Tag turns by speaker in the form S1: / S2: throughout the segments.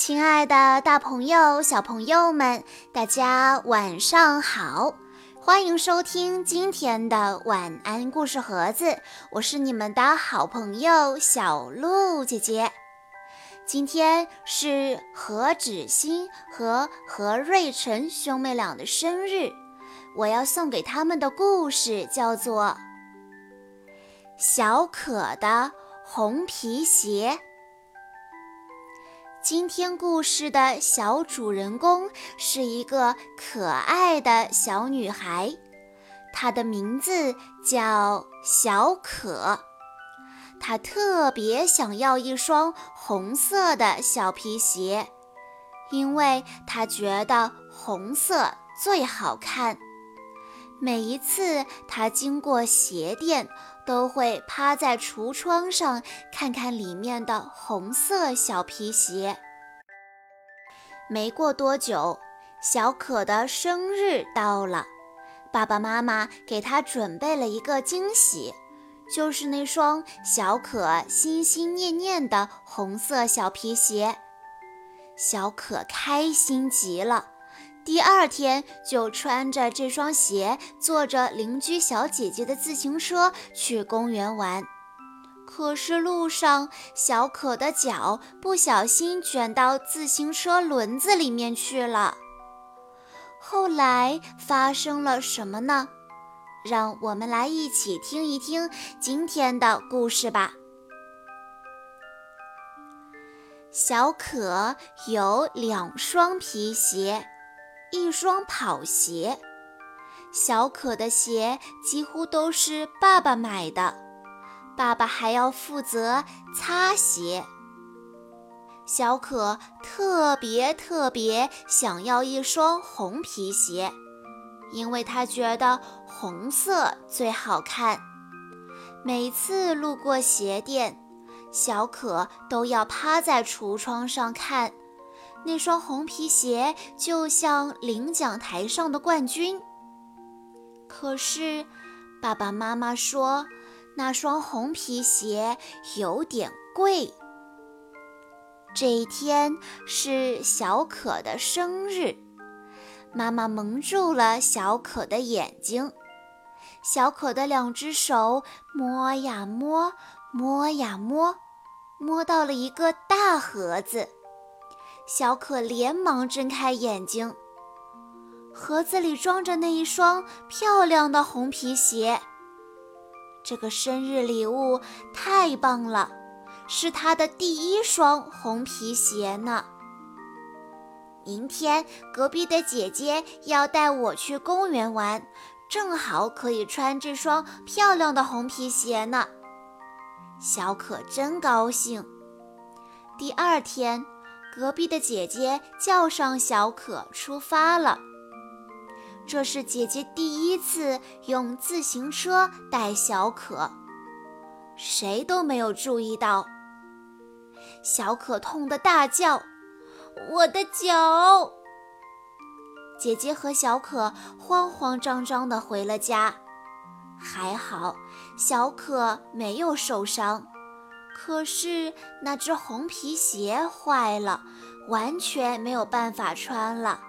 S1: 亲爱的，大朋友、小朋友们，大家晚上好！欢迎收听今天的晚安故事盒子，我是你们的好朋友小鹿姐姐。今天是何芷欣和何瑞晨兄妹俩的生日，我要送给他们的故事叫做《小可的红皮鞋》。今天故事的小主人公是一个可爱的小女孩，她的名字叫小可。她特别想要一双红色的小皮鞋，因为她觉得红色最好看。每一次她经过鞋店，都会趴在橱窗上看看里面的红色小皮鞋。没过多久，小可的生日到了，爸爸妈妈给他准备了一个惊喜，就是那双小可心心念念的红色小皮鞋。小可开心极了。第二天就穿着这双鞋，坐着邻居小姐姐的自行车去公园玩。可是路上，小可的脚不小心卷到自行车轮子里面去了。后来发生了什么呢？让我们来一起听一听今天的故事吧。小可有两双皮鞋。一双跑鞋，小可的鞋几乎都是爸爸买的，爸爸还要负责擦鞋。小可特别特别想要一双红皮鞋，因为他觉得红色最好看。每次路过鞋店，小可都要趴在橱窗上看。那双红皮鞋就像领奖台上的冠军。可是，爸爸妈妈说那双红皮鞋有点贵。这一天是小可的生日，妈妈蒙住了小可的眼睛。小可的两只手摸呀摸，摸呀摸，摸到了一个大盒子。小可连忙睁开眼睛，盒子里装着那一双漂亮的红皮鞋。这个生日礼物太棒了，是他的第一双红皮鞋呢。明天隔壁的姐姐要带我去公园玩，正好可以穿这双漂亮的红皮鞋呢。小可真高兴。第二天。隔壁的姐姐叫上小可出发了。这是姐姐第一次用自行车带小可，谁都没有注意到。小可痛得大叫：“我的脚！”姐姐和小可慌慌张张地回了家。还好，小可没有受伤。可是那只红皮鞋坏了，完全没有办法穿了。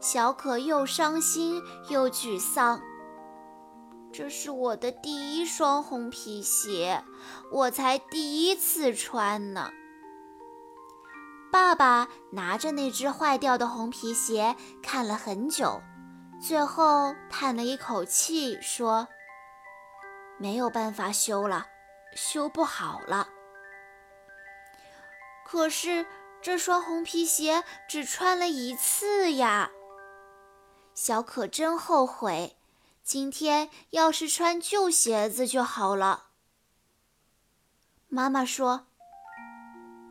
S1: 小可又伤心又沮丧。这是我的第一双红皮鞋，我才第一次穿呢。爸爸拿着那只坏掉的红皮鞋看了很久，最后叹了一口气说：“没有办法修了。”修不好了。可是这双红皮鞋只穿了一次呀，小可真后悔。今天要是穿旧鞋子就好了。妈妈说：“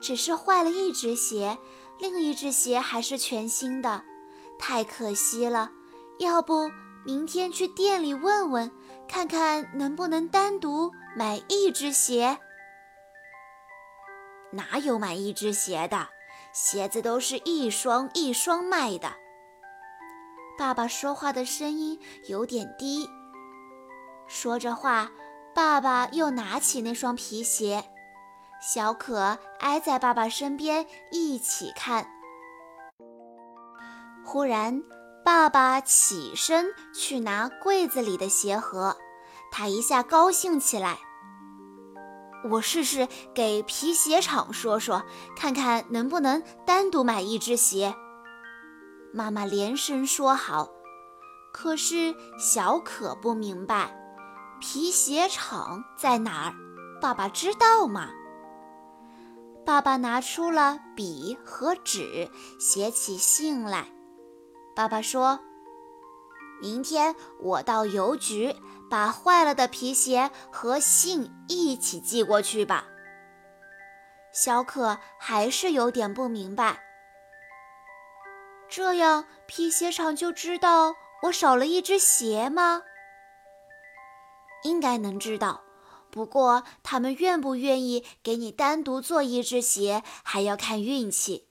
S1: 只是坏了一只鞋，另一只鞋还是全新的，太可惜了。要不明天去店里问问，看看能不能单独。”买一只鞋，哪有买一只鞋的？鞋子都是一双一双卖的。爸爸说话的声音有点低。说着话，爸爸又拿起那双皮鞋，小可挨在爸爸身边一起看。忽然，爸爸起身去拿柜子里的鞋盒，他一下高兴起来。我试试给皮鞋厂说说，看看能不能单独买一只鞋。妈妈连声说好。可是小可不明白，皮鞋厂在哪儿？爸爸知道吗？爸爸拿出了笔和纸，写起信来。爸爸说：“明天我到邮局，把坏了的皮鞋和信一起寄过去吧。”小可还是有点不明白，这样皮鞋厂就知道。我少了一只鞋吗？应该能知道，不过他们愿不愿意给你单独做一只鞋，还要看运气。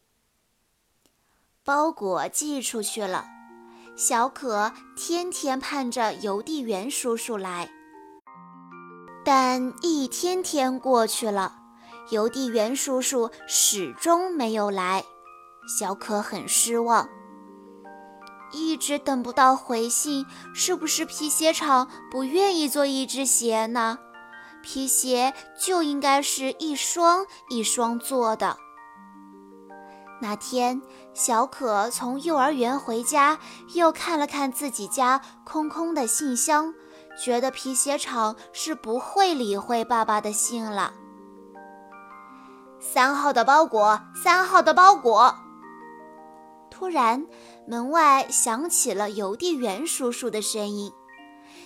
S1: 包裹寄出去了，小可天天盼着邮递员叔叔来，但一天天过去了，邮递员叔叔始终没有来，小可很失望。一直等不到回信，是不是皮鞋厂不愿意做一只鞋呢？皮鞋就应该是一双一双做的。那天，小可从幼儿园回家，又看了看自己家空空的信箱，觉得皮鞋厂是不会理会爸爸的信了。三号的包裹，三号的包裹。突然。门外响起了邮递员叔叔的声音，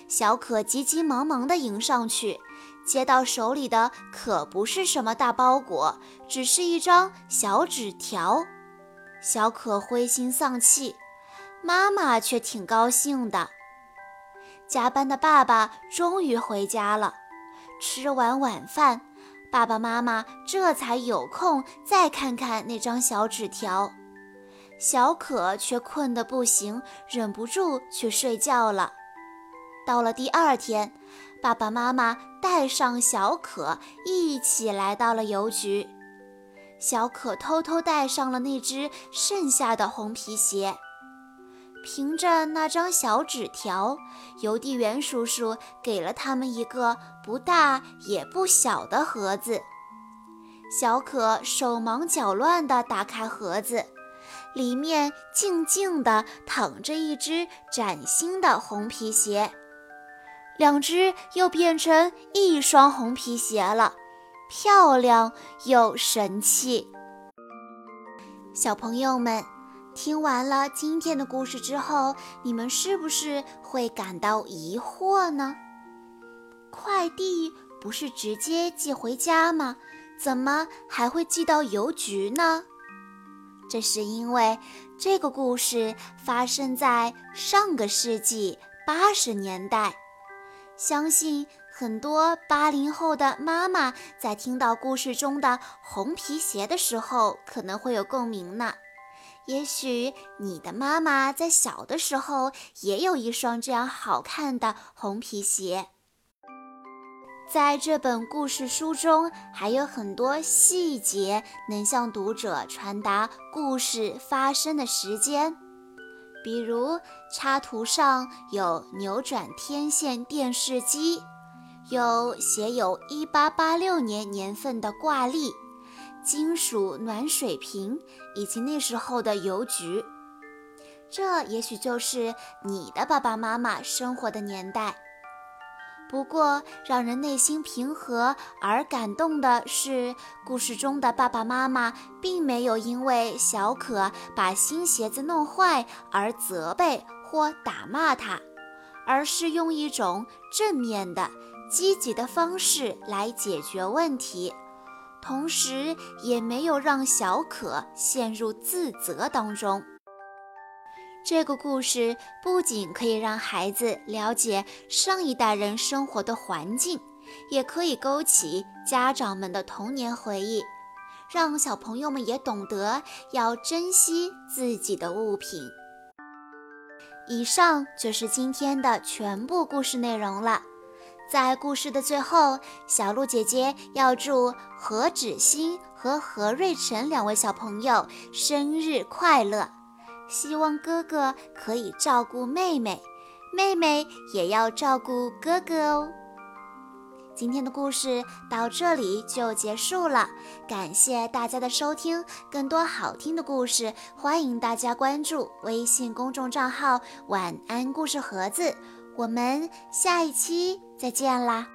S1: 小可急急忙忙地迎上去，接到手里的可不是什么大包裹，只是一张小纸条。小可灰心丧气，妈妈却挺高兴的。加班的爸爸终于回家了，吃完晚饭，爸爸妈妈这才有空再看看那张小纸条。小可却困得不行，忍不住去睡觉了。到了第二天，爸爸妈妈带上小可一起来到了邮局。小可偷偷带上了那只剩下的红皮鞋。凭着那张小纸条，邮递员叔叔给了他们一个不大也不小的盒子。小可手忙脚乱地打开盒子。里面静静地躺着一只崭新的红皮鞋，两只又变成一双红皮鞋了，漂亮又神气。小朋友们，听完了今天的故事之后，你们是不是会感到疑惑呢？快递不是直接寄回家吗？怎么还会寄到邮局呢？这是因为这个故事发生在上个世纪八十年代，相信很多八零后的妈妈在听到故事中的红皮鞋的时候，可能会有共鸣呢。也许你的妈妈在小的时候也有一双这样好看的红皮鞋。在这本故事书中，还有很多细节能向读者传达故事发生的时间，比如插图上有扭转天线电视机，有写有1886年年份的挂历、金属暖水瓶以及那时候的邮局。这也许就是你的爸爸妈妈生活的年代。不过，让人内心平和而感动的是，故事中的爸爸妈妈并没有因为小可把新鞋子弄坏而责备或打骂他，而是用一种正面的、积极的方式来解决问题，同时也没有让小可陷入自责当中。这个故事不仅可以让孩子了解上一代人生活的环境，也可以勾起家长们的童年回忆，让小朋友们也懂得要珍惜自己的物品。以上就是今天的全部故事内容了。在故事的最后，小鹿姐姐要祝何芷欣和何瑞晨两位小朋友生日快乐，希望哥哥可以照顾妹妹，妹妹也要照顾哥哥哦。今天的故事到这里就结束了，感谢大家的收听。更多好听的故事，欢迎大家关注微信公众账号“晚安故事盒子”。我们下一期再见啦！